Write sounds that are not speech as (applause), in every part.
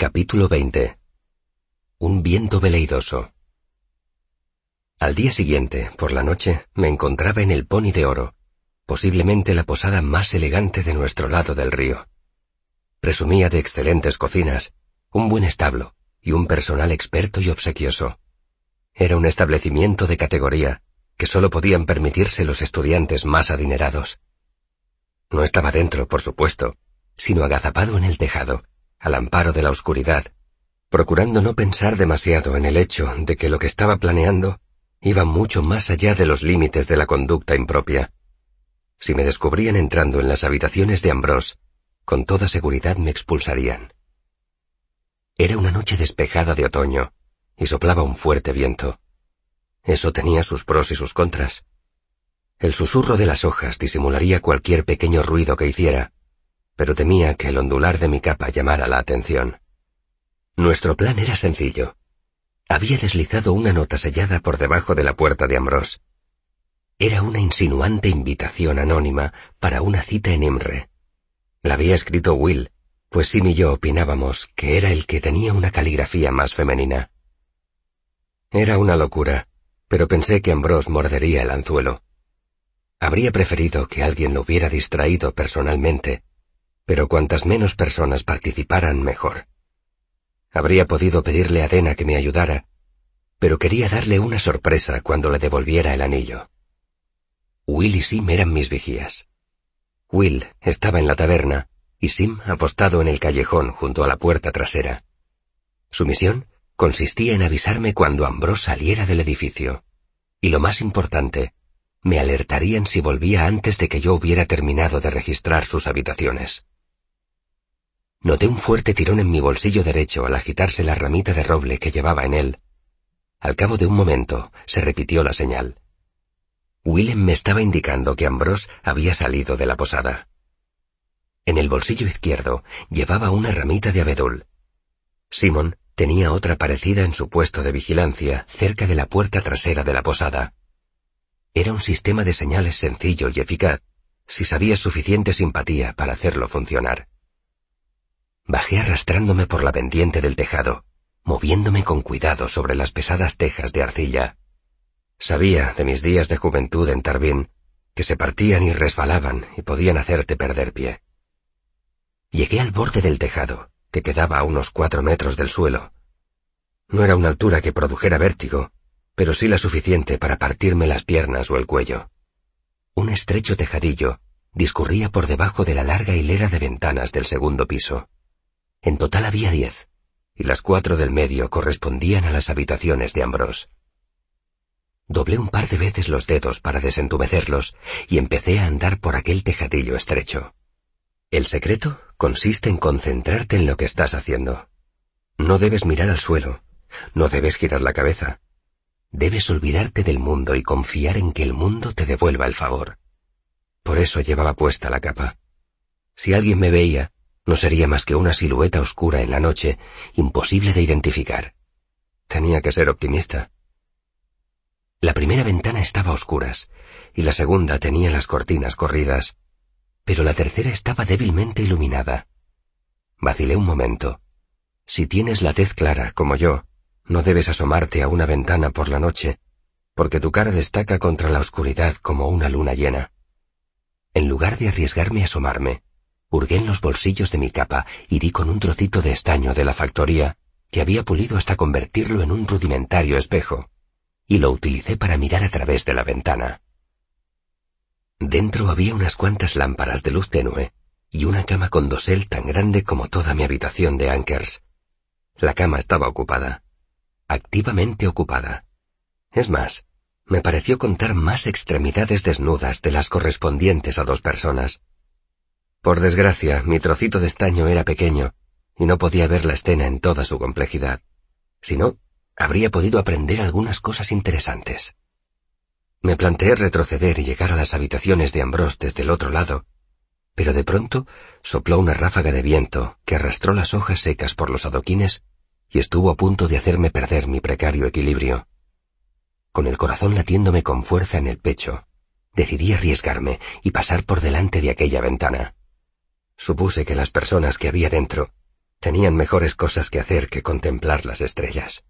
Capítulo 20 Un viento veleidoso Al día siguiente, por la noche, me encontraba en el Pony de Oro, posiblemente la posada más elegante de nuestro lado del río. Presumía de excelentes cocinas, un buen establo y un personal experto y obsequioso. Era un establecimiento de categoría que solo podían permitirse los estudiantes más adinerados. No estaba dentro, por supuesto, sino agazapado en el tejado, al amparo de la oscuridad, procurando no pensar demasiado en el hecho de que lo que estaba planeando iba mucho más allá de los límites de la conducta impropia. Si me descubrían entrando en las habitaciones de Ambrose, con toda seguridad me expulsarían. Era una noche despejada de otoño, y soplaba un fuerte viento. Eso tenía sus pros y sus contras. El susurro de las hojas disimularía cualquier pequeño ruido que hiciera, pero temía que el ondular de mi capa llamara la atención. Nuestro plan era sencillo. Había deslizado una nota sellada por debajo de la puerta de Ambrose. Era una insinuante invitación anónima para una cita en Imre. La había escrito Will, pues Sim y yo opinábamos que era el que tenía una caligrafía más femenina. Era una locura, pero pensé que Ambrose mordería el anzuelo. Habría preferido que alguien lo hubiera distraído personalmente, pero cuantas menos personas participaran mejor. Habría podido pedirle a Dena que me ayudara, pero quería darle una sorpresa cuando le devolviera el anillo. Will y Sim eran mis vigías. Will estaba en la taberna y Sim apostado en el callejón junto a la puerta trasera. Su misión consistía en avisarme cuando Ambrose saliera del edificio. Y lo más importante, me alertarían si volvía antes de que yo hubiera terminado de registrar sus habitaciones. Noté un fuerte tirón en mi bolsillo derecho al agitarse la ramita de roble que llevaba en él. Al cabo de un momento se repitió la señal. Willem me estaba indicando que Ambrose había salido de la posada. En el bolsillo izquierdo llevaba una ramita de abedul. Simon tenía otra parecida en su puesto de vigilancia cerca de la puerta trasera de la posada. Era un sistema de señales sencillo y eficaz, si sabía suficiente simpatía para hacerlo funcionar. Bajé arrastrándome por la pendiente del tejado, moviéndome con cuidado sobre las pesadas tejas de arcilla. Sabía de mis días de juventud en Tarbín que se partían y resbalaban y podían hacerte perder pie. Llegué al borde del tejado, que quedaba a unos cuatro metros del suelo. No era una altura que produjera vértigo, pero sí la suficiente para partirme las piernas o el cuello. Un estrecho tejadillo discurría por debajo de la larga hilera de ventanas del segundo piso. En total había diez, y las cuatro del medio correspondían a las habitaciones de Ambrose. Doblé un par de veces los dedos para desentumecerlos y empecé a andar por aquel tejadillo estrecho. El secreto consiste en concentrarte en lo que estás haciendo. No debes mirar al suelo, no debes girar la cabeza, Debes olvidarte del mundo y confiar en que el mundo te devuelva el favor. Por eso llevaba puesta la capa. Si alguien me veía, no sería más que una silueta oscura en la noche, imposible de identificar. Tenía que ser optimista. La primera ventana estaba a oscuras, y la segunda tenía las cortinas corridas, pero la tercera estaba débilmente iluminada. Vacilé un momento. Si tienes la tez clara, como yo, no debes asomarte a una ventana por la noche, porque tu cara destaca contra la oscuridad como una luna llena. En lugar de arriesgarme a asomarme, hurgué en los bolsillos de mi capa y di con un trocito de estaño de la factoría, que había pulido hasta convertirlo en un rudimentario espejo, y lo utilicé para mirar a través de la ventana. Dentro había unas cuantas lámparas de luz tenue y una cama con dosel tan grande como toda mi habitación de Ankers. La cama estaba ocupada activamente ocupada. Es más, me pareció contar más extremidades desnudas de las correspondientes a dos personas. Por desgracia, mi trocito de estaño era pequeño y no podía ver la escena en toda su complejidad. Si no, habría podido aprender algunas cosas interesantes. Me planteé retroceder y llegar a las habitaciones de Ambrose desde el otro lado, pero de pronto sopló una ráfaga de viento que arrastró las hojas secas por los adoquines y estuvo a punto de hacerme perder mi precario equilibrio. Con el corazón latiéndome con fuerza en el pecho, decidí arriesgarme y pasar por delante de aquella ventana. Supuse que las personas que había dentro Tenían mejores cosas que hacer que contemplar las estrellas.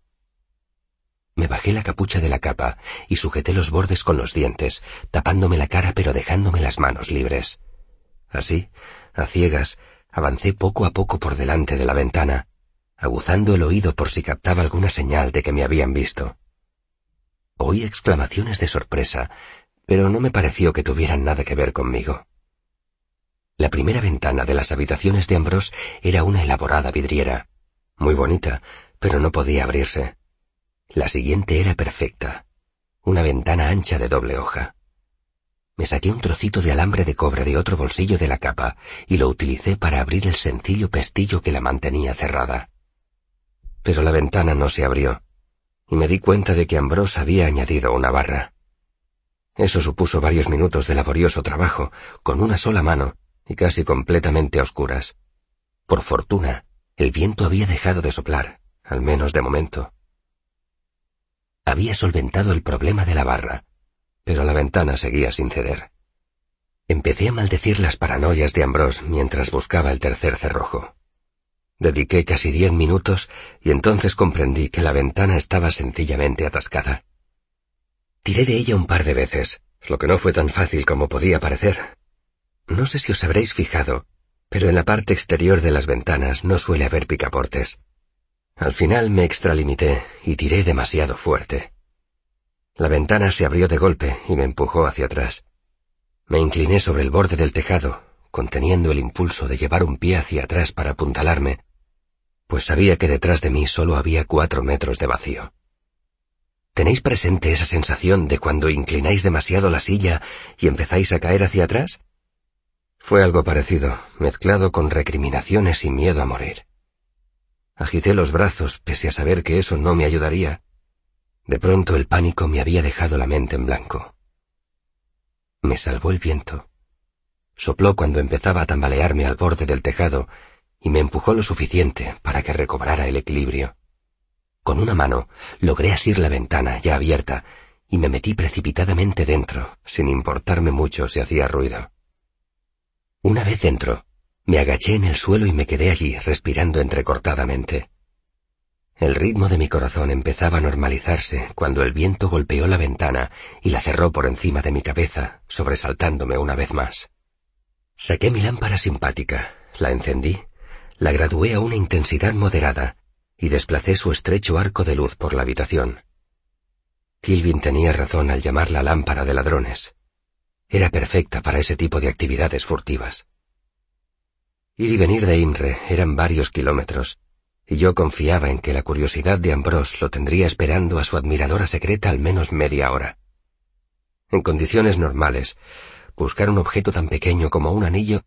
Me bajé la capucha de la capa y sujeté los bordes con los dientes, tapándome la cara pero dejándome las manos libres. Así, a ciegas, avancé poco a poco por delante de la ventana, aguzando el oído por si captaba alguna señal de que me habían visto. Oí exclamaciones de sorpresa, pero no me pareció que tuvieran nada que ver conmigo. La primera ventana de las habitaciones de Ambrose era una elaborada vidriera, muy bonita, pero no podía abrirse. La siguiente era perfecta, una ventana ancha de doble hoja. Me saqué un trocito de alambre de cobre de otro bolsillo de la capa y lo utilicé para abrir el sencillo pestillo que la mantenía cerrada. Pero la ventana no se abrió, y me di cuenta de que Ambrose había añadido una barra. Eso supuso varios minutos de laborioso trabajo, con una sola mano y casi completamente a oscuras. Por fortuna, el viento había dejado de soplar, al menos de momento había solventado el problema de la barra, pero la ventana seguía sin ceder. Empecé a maldecir las paranoias de Ambrose mientras buscaba el tercer cerrojo. Dediqué casi diez minutos y entonces comprendí que la ventana estaba sencillamente atascada. Tiré de ella un par de veces, lo que no fue tan fácil como podía parecer. No sé si os habréis fijado, pero en la parte exterior de las ventanas no suele haber picaportes. Al final me extralimité y tiré demasiado fuerte. La ventana se abrió de golpe y me empujó hacia atrás. Me incliné sobre el borde del tejado, conteniendo el impulso de llevar un pie hacia atrás para apuntalarme, pues sabía que detrás de mí solo había cuatro metros de vacío. ¿Tenéis presente esa sensación de cuando inclináis demasiado la silla y empezáis a caer hacia atrás? Fue algo parecido, mezclado con recriminaciones y miedo a morir. Agité los brazos, pese a saber que eso no me ayudaría. De pronto el pánico me había dejado la mente en blanco. Me salvó el viento. Sopló cuando empezaba a tambalearme al borde del tejado y me empujó lo suficiente para que recobrara el equilibrio. Con una mano logré asir la ventana ya abierta y me metí precipitadamente dentro, sin importarme mucho si hacía ruido. Una vez dentro, me agaché en el suelo y me quedé allí, respirando entrecortadamente. El ritmo de mi corazón empezaba a normalizarse cuando el viento golpeó la ventana y la cerró por encima de mi cabeza, sobresaltándome una vez más. Saqué mi lámpara simpática, la encendí, la gradué a una intensidad moderada y desplacé su estrecho arco de luz por la habitación. Kilvin tenía razón al llamarla lámpara de ladrones. Era perfecta para ese tipo de actividades furtivas. Ir y venir de Imre eran varios kilómetros, y yo confiaba en que la curiosidad de Ambrose lo tendría esperando a su admiradora secreta al menos media hora. En condiciones normales, buscar un objeto tan pequeño como un anillo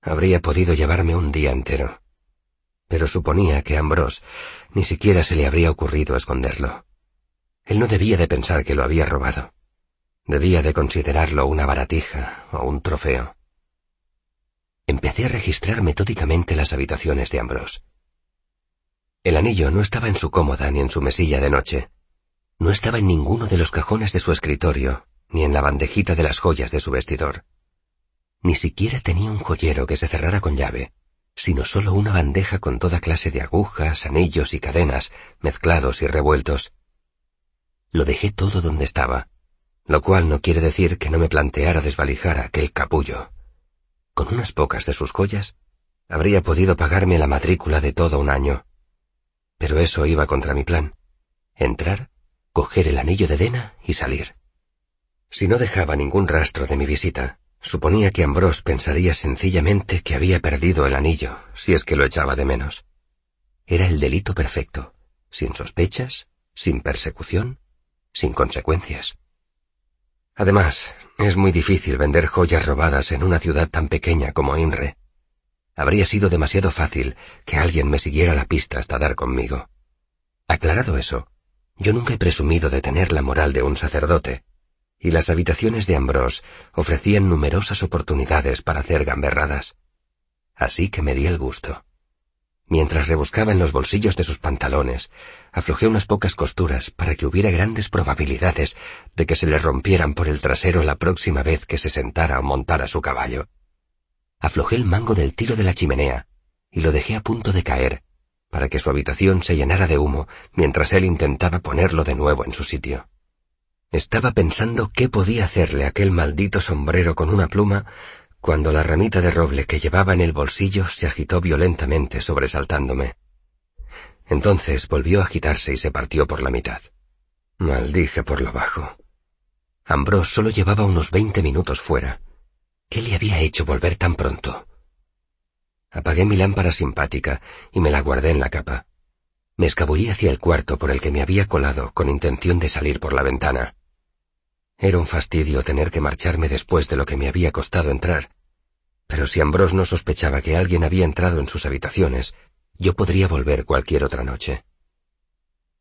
habría podido llevarme un día entero. Pero suponía que a Ambrose ni siquiera se le habría ocurrido esconderlo. Él no debía de pensar que lo había robado. Debía de considerarlo una baratija o un trofeo. Empecé a registrar metódicamente las habitaciones de Ambrose. El anillo no estaba en su cómoda ni en su mesilla de noche. No estaba en ninguno de los cajones de su escritorio, ni en la bandejita de las joyas de su vestidor. Ni siquiera tenía un joyero que se cerrara con llave, sino solo una bandeja con toda clase de agujas, anillos y cadenas, mezclados y revueltos. Lo dejé todo donde estaba, lo cual no quiere decir que no me planteara desvalijar aquel capullo con unas pocas de sus joyas, habría podido pagarme la matrícula de todo un año. Pero eso iba contra mi plan. Entrar, coger el anillo de Dena y salir. Si no dejaba ningún rastro de mi visita, suponía que Ambrose pensaría sencillamente que había perdido el anillo, si es que lo echaba de menos. Era el delito perfecto, sin sospechas, sin persecución, sin consecuencias. Además, es muy difícil vender joyas robadas en una ciudad tan pequeña como Imre. Habría sido demasiado fácil que alguien me siguiera la pista hasta dar conmigo. Aclarado eso, yo nunca he presumido de tener la moral de un sacerdote, y las habitaciones de Ambrose ofrecían numerosas oportunidades para hacer gamberradas. Así que me di el gusto. Mientras rebuscaba en los bolsillos de sus pantalones, aflojé unas pocas costuras para que hubiera grandes probabilidades de que se le rompieran por el trasero la próxima vez que se sentara o montara su caballo. Aflojé el mango del tiro de la chimenea y lo dejé a punto de caer, para que su habitación se llenara de humo mientras él intentaba ponerlo de nuevo en su sitio. Estaba pensando qué podía hacerle aquel maldito sombrero con una pluma cuando la ramita de roble que llevaba en el bolsillo se agitó violentamente sobresaltándome. Entonces volvió a agitarse y se partió por la mitad. Maldije por lo bajo. Ambrose solo llevaba unos veinte minutos fuera. ¿Qué le había hecho volver tan pronto? Apagué mi lámpara simpática y me la guardé en la capa. Me escabullí hacia el cuarto por el que me había colado con intención de salir por la ventana. Era un fastidio tener que marcharme después de lo que me había costado entrar, pero si Ambrose no sospechaba que alguien había entrado en sus habitaciones, yo podría volver cualquier otra noche.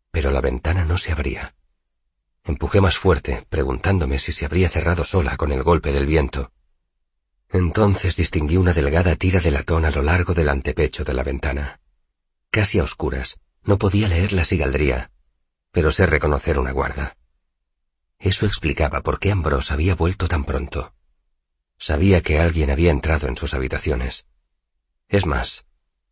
Pero la ventana no se abría. Empujé más fuerte, preguntándome si se habría cerrado sola con el golpe del viento. Entonces distinguí una delgada tira de latón a lo largo del antepecho de la ventana. Casi a oscuras, no podía leer la sigaldría, pero sé reconocer una guarda. Eso explicaba por qué Ambrose había vuelto tan pronto. Sabía que alguien había entrado en sus habitaciones. Es más,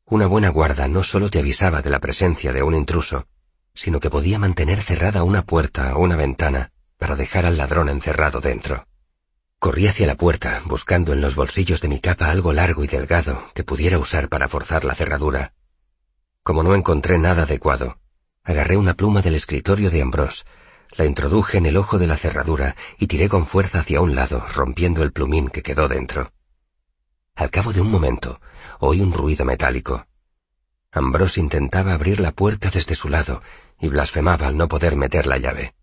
una buena guarda no solo te avisaba de la presencia de un intruso, sino que podía mantener cerrada una puerta o una ventana para dejar al ladrón encerrado dentro. Corrí hacia la puerta, buscando en los bolsillos de mi capa algo largo y delgado que pudiera usar para forzar la cerradura. Como no encontré nada adecuado, agarré una pluma del escritorio de Ambrose, la introduje en el ojo de la cerradura y tiré con fuerza hacia un lado, rompiendo el plumín que quedó dentro. Al cabo de un momento, oí un ruido metálico. Ambrose intentaba abrir la puerta desde su lado y blasfemaba al no poder meter la llave.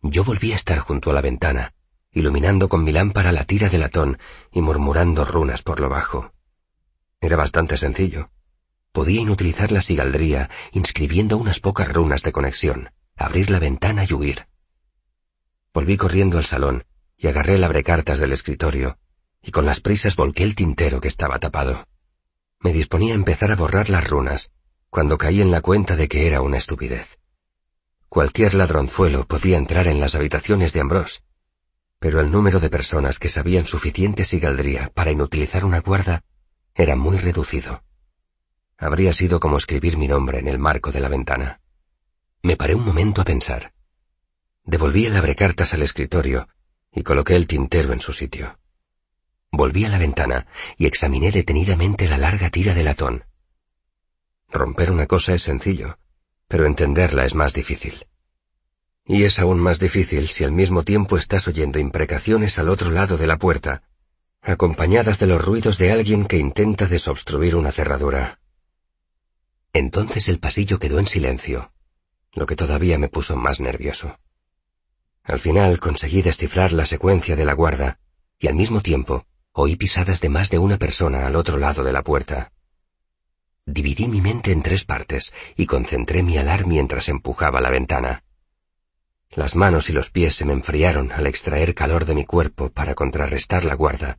Yo volví a estar junto a la ventana, iluminando con mi lámpara la tira de latón y murmurando runas por lo bajo. Era bastante sencillo. Podía inutilizar la sigaldría inscribiendo unas pocas runas de conexión, abrir la ventana y huir. Volví corriendo al salón y agarré el abrecartas del escritorio, y con las prisas volqué el tintero que estaba tapado. Me disponía a empezar a borrar las runas, cuando caí en la cuenta de que era una estupidez. Cualquier ladronzuelo podía entrar en las habitaciones de Ambrose, pero el número de personas que sabían suficiente sigaldría para inutilizar una guarda era muy reducido. Habría sido como escribir mi nombre en el marco de la ventana. Me paré un momento a pensar. Devolví el abrecartas al escritorio y coloqué el tintero en su sitio. Volví a la ventana y examiné detenidamente la larga tira de latón. Romper una cosa es sencillo, pero entenderla es más difícil. Y es aún más difícil si al mismo tiempo estás oyendo imprecaciones al otro lado de la puerta, acompañadas de los ruidos de alguien que intenta desobstruir una cerradura. Entonces el pasillo quedó en silencio, lo que todavía me puso más nervioso. Al final conseguí descifrar la secuencia de la guarda, y al mismo tiempo oí pisadas de más de una persona al otro lado de la puerta. Dividí mi mente en tres partes y concentré mi alar mientras empujaba la ventana. Las manos y los pies se me enfriaron al extraer calor de mi cuerpo para contrarrestar la guarda,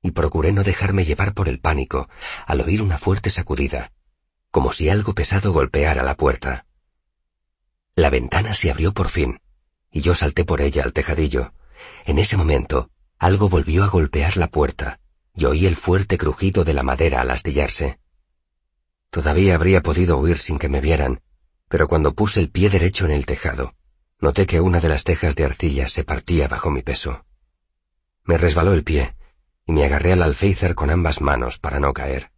y procuré no dejarme llevar por el pánico al oír una fuerte sacudida, como si algo pesado golpeara la puerta. La ventana se abrió por fin, y yo salté por ella al tejadillo. En ese momento, algo volvió a golpear la puerta, y oí el fuerte crujido de la madera al astillarse. Todavía habría podido huir sin que me vieran, pero cuando puse el pie derecho en el tejado, Noté que una de las tejas de arcilla se partía bajo mi peso. Me resbaló el pie y me agarré al alféizar con ambas manos para no caer.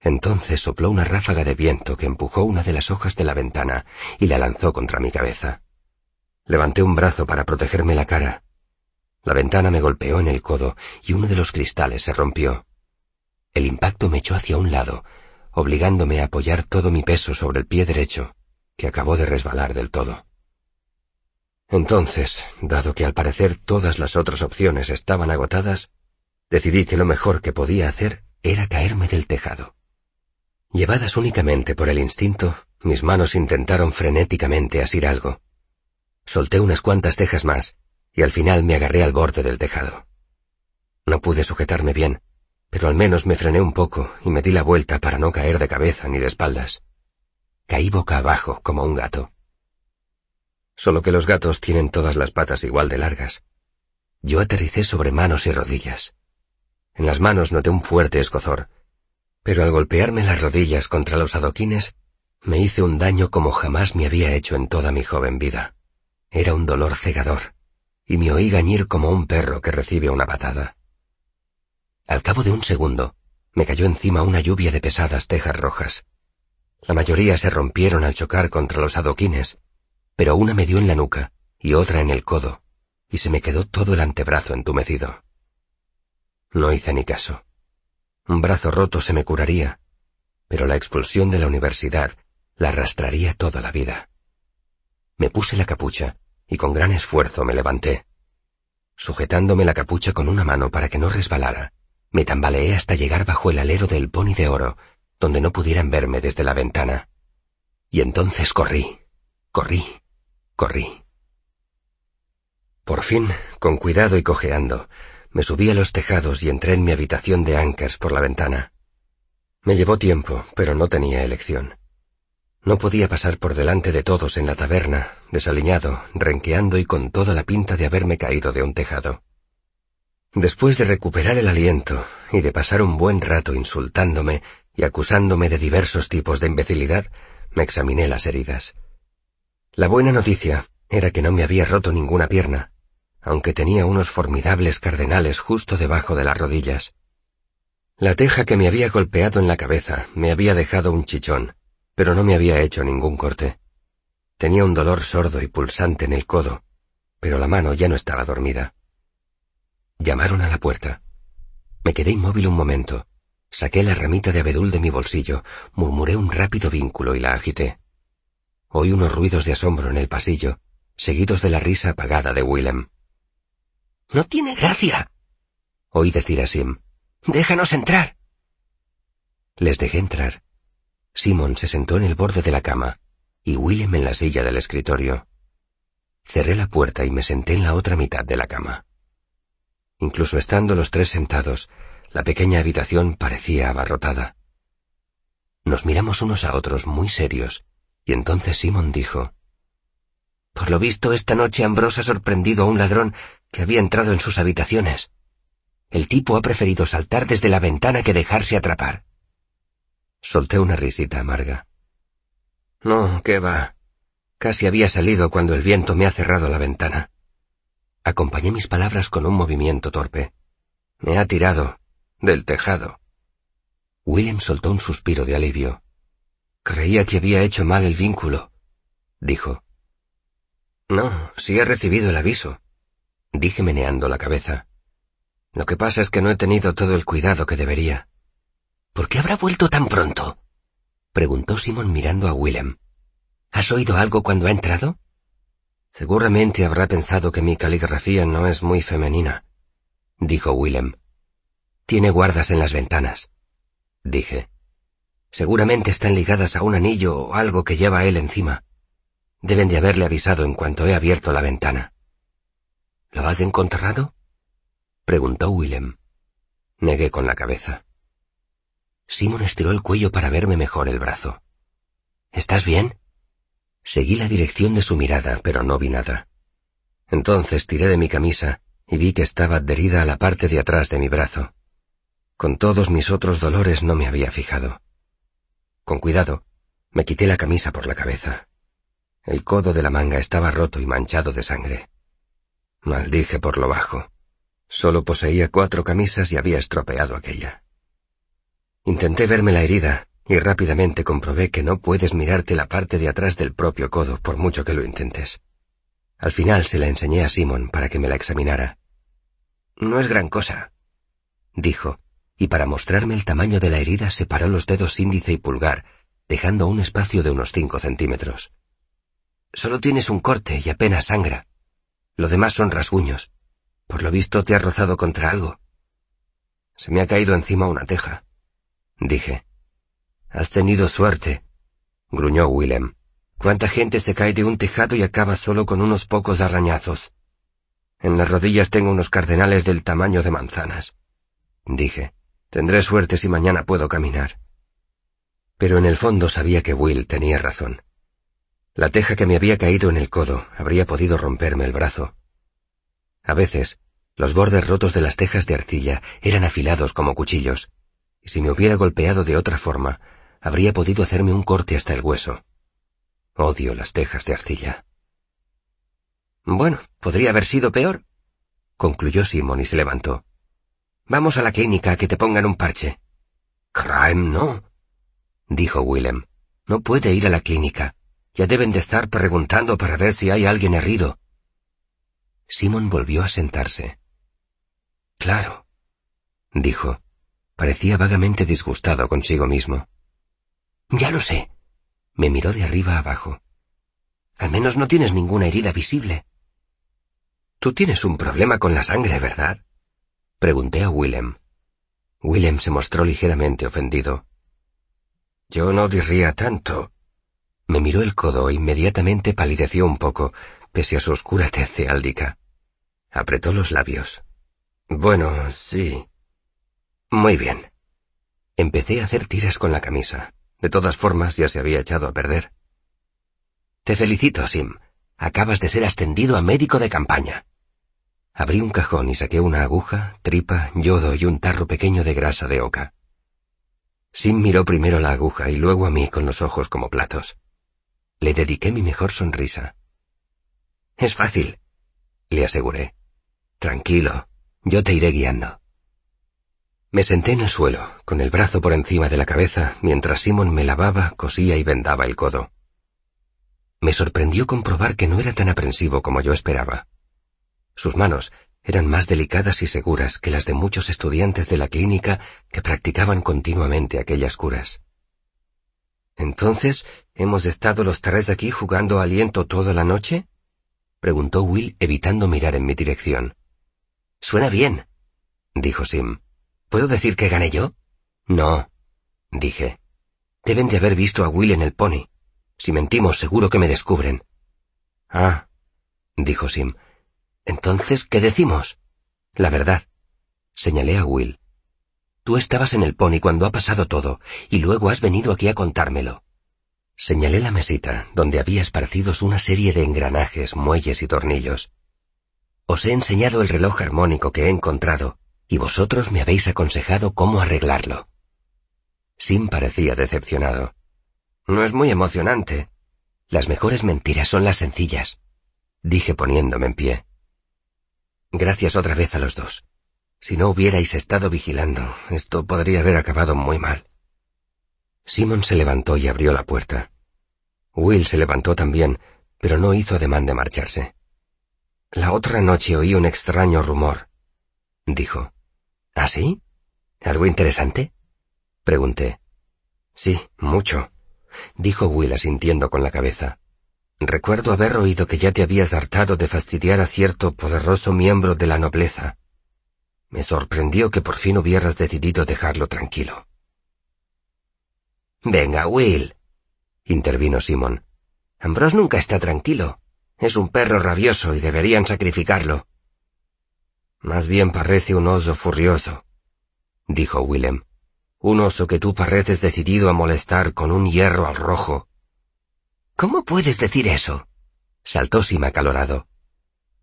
Entonces sopló una ráfaga de viento que empujó una de las hojas de la ventana y la lanzó contra mi cabeza. Levanté un brazo para protegerme la cara. La ventana me golpeó en el codo y uno de los cristales se rompió. El impacto me echó hacia un lado, obligándome a apoyar todo mi peso sobre el pie derecho que acabó de resbalar del todo. Entonces, dado que al parecer todas las otras opciones estaban agotadas, decidí que lo mejor que podía hacer era caerme del tejado. Llevadas únicamente por el instinto, mis manos intentaron frenéticamente asir algo. Solté unas cuantas tejas más, y al final me agarré al borde del tejado. No pude sujetarme bien, pero al menos me frené un poco y me di la vuelta para no caer de cabeza ni de espaldas. Caí boca abajo como un gato. Solo que los gatos tienen todas las patas igual de largas. Yo aterricé sobre manos y rodillas. En las manos noté un fuerte escozor, pero al golpearme las rodillas contra los adoquines, me hice un daño como jamás me había hecho en toda mi joven vida. Era un dolor cegador, y me oí gañir como un perro que recibe una patada. Al cabo de un segundo, me cayó encima una lluvia de pesadas tejas rojas. La mayoría se rompieron al chocar contra los adoquines, pero una me dio en la nuca y otra en el codo, y se me quedó todo el antebrazo entumecido. No hice ni caso. Un brazo roto se me curaría, pero la expulsión de la universidad la arrastraría toda la vida. Me puse la capucha y con gran esfuerzo me levanté. Sujetándome la capucha con una mano para que no resbalara, me tambaleé hasta llegar bajo el alero del pony de oro, donde no pudieran verme desde la ventana. Y entonces corrí, corrí, corrí. Por fin, con cuidado y cojeando, me subí a los tejados y entré en mi habitación de Ankers por la ventana. Me llevó tiempo, pero no tenía elección. No podía pasar por delante de todos en la taberna, desaliñado, renqueando y con toda la pinta de haberme caído de un tejado. Después de recuperar el aliento y de pasar un buen rato insultándome y acusándome de diversos tipos de imbecilidad, me examiné las heridas. La buena noticia era que no me había roto ninguna pierna, aunque tenía unos formidables cardenales justo debajo de las rodillas. La teja que me había golpeado en la cabeza me había dejado un chichón, pero no me había hecho ningún corte. Tenía un dolor sordo y pulsante en el codo, pero la mano ya no estaba dormida. Llamaron a la puerta. Me quedé inmóvil un momento. Saqué la ramita de abedul de mi bolsillo, murmuré un rápido vínculo y la agité. Oí unos ruidos de asombro en el pasillo, seguidos de la risa apagada de Willem. No tiene gracia. Oí decir a Sim. Déjanos entrar. Les dejé entrar. Simon se sentó en el borde de la cama y Willem en la silla del escritorio. Cerré la puerta y me senté en la otra mitad de la cama. Incluso estando los tres sentados, la pequeña habitación parecía abarrotada. Nos miramos unos a otros muy serios, y entonces Simon dijo Por lo visto, esta noche Ambrose ha sorprendido a un ladrón que había entrado en sus habitaciones. El tipo ha preferido saltar desde la ventana que dejarse atrapar. Solté una risita amarga. No, qué va. Casi había salido cuando el viento me ha cerrado la ventana. Acompañé mis palabras con un movimiento torpe. Me ha tirado del tejado. William soltó un suspiro de alivio. Creía que había hecho mal el vínculo, dijo. No, sí he recibido el aviso, dije meneando la cabeza. Lo que pasa es que no he tenido todo el cuidado que debería. ¿Por qué habrá vuelto tan pronto? preguntó Simon mirando a Willem. ¿Has oído algo cuando ha entrado? Seguramente habrá pensado que mi caligrafía no es muy femenina, dijo Willem. Tiene guardas en las ventanas, dije. Seguramente están ligadas a un anillo o algo que lleva él encima. Deben de haberle avisado en cuanto he abierto la ventana. ¿Lo has encontrado? preguntó Willem. Negué con la cabeza. Simon estiró el cuello para verme mejor el brazo. ¿Estás bien? Seguí la dirección de su mirada, pero no vi nada. Entonces tiré de mi camisa y vi que estaba adherida a la parte de atrás de mi brazo. Con todos mis otros dolores no me había fijado. Con cuidado, me quité la camisa por la cabeza. El codo de la manga estaba roto y manchado de sangre. Maldije por lo bajo. Solo poseía cuatro camisas y había estropeado aquella. Intenté verme la herida, y rápidamente comprobé que no puedes mirarte la parte de atrás del propio codo por mucho que lo intentes. Al final se la enseñé a Simon para que me la examinara. No es gran cosa, dijo, y para mostrarme el tamaño de la herida separó los dedos índice y pulgar, dejando un espacio de unos cinco centímetros. Solo tienes un corte y apenas sangra. Lo demás son rasguños. Por lo visto te has rozado contra algo. Se me ha caído encima una teja, dije. Has tenido suerte, gruñó Willem. ¿Cuánta gente se cae de un tejado y acaba solo con unos pocos arañazos? En las rodillas tengo unos cardenales del tamaño de manzanas. Dije, tendré suerte si mañana puedo caminar. Pero en el fondo sabía que Will tenía razón. La teja que me había caído en el codo habría podido romperme el brazo. A veces, Los bordes rotos de las tejas de arcilla eran afilados como cuchillos, y si me hubiera golpeado de otra forma, habría podido hacerme un corte hasta el hueso. Odio las tejas de arcilla. Bueno, podría haber sido peor, concluyó Simon y se levantó. Vamos a la clínica a que te pongan un parche. Crime no, dijo Willem. No puede ir a la clínica. Ya deben de estar preguntando para ver si hay alguien herido. Simon volvió a sentarse. Claro, dijo. Parecía vagamente disgustado consigo mismo. Ya lo sé. Me miró de arriba abajo. Al menos no tienes ninguna herida visible. Tú tienes un problema con la sangre, ¿verdad? Pregunté a Willem. Willem se mostró ligeramente ofendido. Yo no diría tanto. Me miró el codo e inmediatamente palideció un poco, pese a su oscura (laughs) tez ceáldica. Apretó los labios. Bueno, sí. Muy bien. Empecé a hacer tiras con la camisa. De todas formas, ya se había echado a perder. Te felicito, Sim. Acabas de ser ascendido a médico de campaña. Abrí un cajón y saqué una aguja, tripa, yodo y un tarro pequeño de grasa de oca. Sim miró primero la aguja y luego a mí con los ojos como platos. Le dediqué mi mejor sonrisa. Es fácil, le aseguré. Tranquilo, yo te iré guiando. Me senté en el suelo, con el brazo por encima de la cabeza, mientras Simon me lavaba, cosía y vendaba el codo. Me sorprendió comprobar que no era tan aprensivo como yo esperaba. Sus manos eran más delicadas y seguras que las de muchos estudiantes de la clínica que practicaban continuamente aquellas curas. Entonces, ¿hemos estado los tres aquí jugando aliento toda la noche? preguntó Will evitando mirar en mi dirección. Suena bien, dijo Sim. ¿Puedo decir que gané yo? No, dije. Deben de haber visto a Will en el pony. Si mentimos, seguro que me descubren. Ah, dijo Sim. Entonces, ¿qué decimos? La verdad. Señalé a Will. Tú estabas en el pony cuando ha pasado todo, y luego has venido aquí a contármelo. Señalé la mesita, donde había esparcidos una serie de engranajes, muelles y tornillos. Os he enseñado el reloj armónico que he encontrado, y vosotros me habéis aconsejado cómo arreglarlo. Sim parecía decepcionado. No es muy emocionante. Las mejores mentiras son las sencillas, dije poniéndome en pie. Gracias otra vez a los dos. Si no hubierais estado vigilando, esto podría haber acabado muy mal. Simon se levantó y abrió la puerta. Will se levantó también, pero no hizo ademán de marcharse. La otra noche oí un extraño rumor, dijo. ¿Ah, sí? ¿Algo interesante? Pregunté. Sí, mucho, dijo Will asintiendo con la cabeza. Recuerdo haber oído que ya te habías hartado de fastidiar a cierto poderoso miembro de la nobleza. Me sorprendió que por fin hubieras decidido dejarlo tranquilo. Venga, Will, intervino Simon. Ambrose nunca está tranquilo. Es un perro rabioso y deberían sacrificarlo. Más bien parece un oso furioso, dijo Willem. Un oso que tú pareces decidido a molestar con un hierro al rojo. ¿Cómo puedes decir eso? saltó Sim acalorado.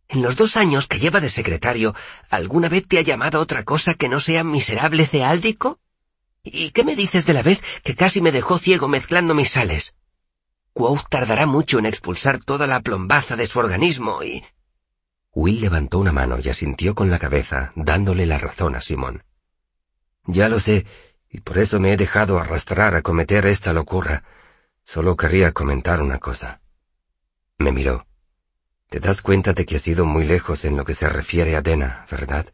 En los dos años que lleva de secretario, ¿alguna vez te ha llamado otra cosa que no sea miserable ceáldico? ¿Y qué me dices de la vez que casi me dejó ciego mezclando mis sales? Quoth tardará mucho en expulsar toda la plombaza de su organismo y... Will levantó una mano y asintió con la cabeza, dándole la razón a Simón. Ya lo sé, y por eso me he dejado arrastrar a cometer esta locura. Solo querría comentar una cosa. Me miró. Te das cuenta de que has ido muy lejos en lo que se refiere a Dena, ¿verdad?